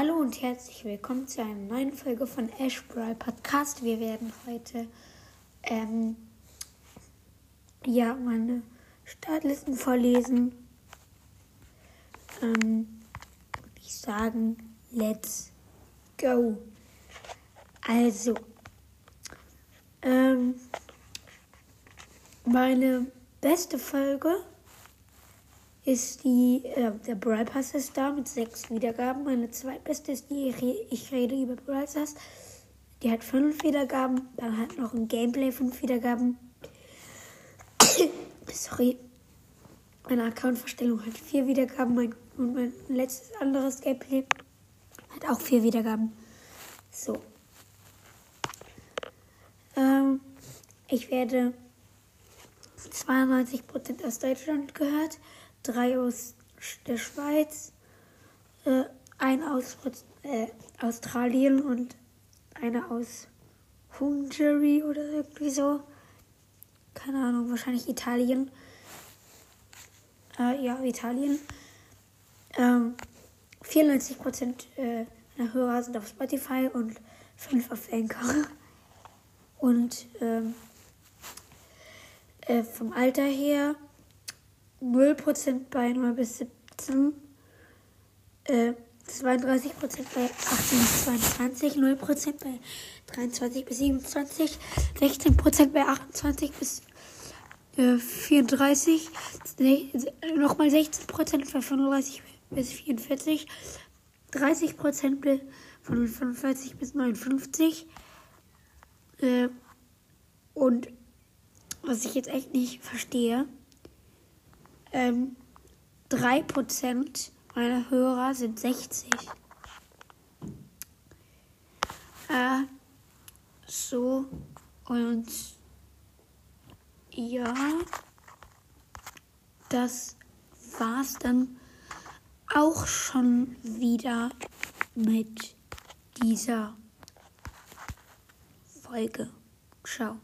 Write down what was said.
Hallo und herzlich willkommen zu einer neuen Folge von Ash Podcast. Wir werden heute ähm, ja meine Startlisten vorlesen. Ähm, ich sagen, let's go. Also, ähm, meine beste Folge ist die, äh, der Brawl Pass ist da mit sechs Wiedergaben. Meine zweitbeste ist die, ich rede über Brawl Pass. Die hat fünf Wiedergaben. Dann hat noch ein Gameplay fünf Wiedergaben. Sorry. Meine Account-Verstellung hat vier Wiedergaben. Mein, und mein letztes anderes Gameplay hat auch vier Wiedergaben. So. Ähm, ich werde 92% aus Deutschland gehört drei aus der Schweiz, äh, ein aus äh, Australien und eine aus Hungary oder irgendwie so. Keine Ahnung, wahrscheinlich Italien. Äh, ja, Italien. Ähm, 94% äh, der Hörer sind auf Spotify und 5 auf Anchor. Und ähm, äh, vom Alter her 0% bei 9 bis 17, äh, 32% bei 18 bis 22, 0% bei 23 bis 27, 16% bei 28 bis äh, 34, nochmal 16% bei 35 bis 44, 30% von 45 bis 59 äh, und was ich jetzt echt nicht verstehe, ähm, 3% meiner Hörer sind 60. Äh, so, und ja, das war's dann auch schon wieder mit dieser Folge. Ciao.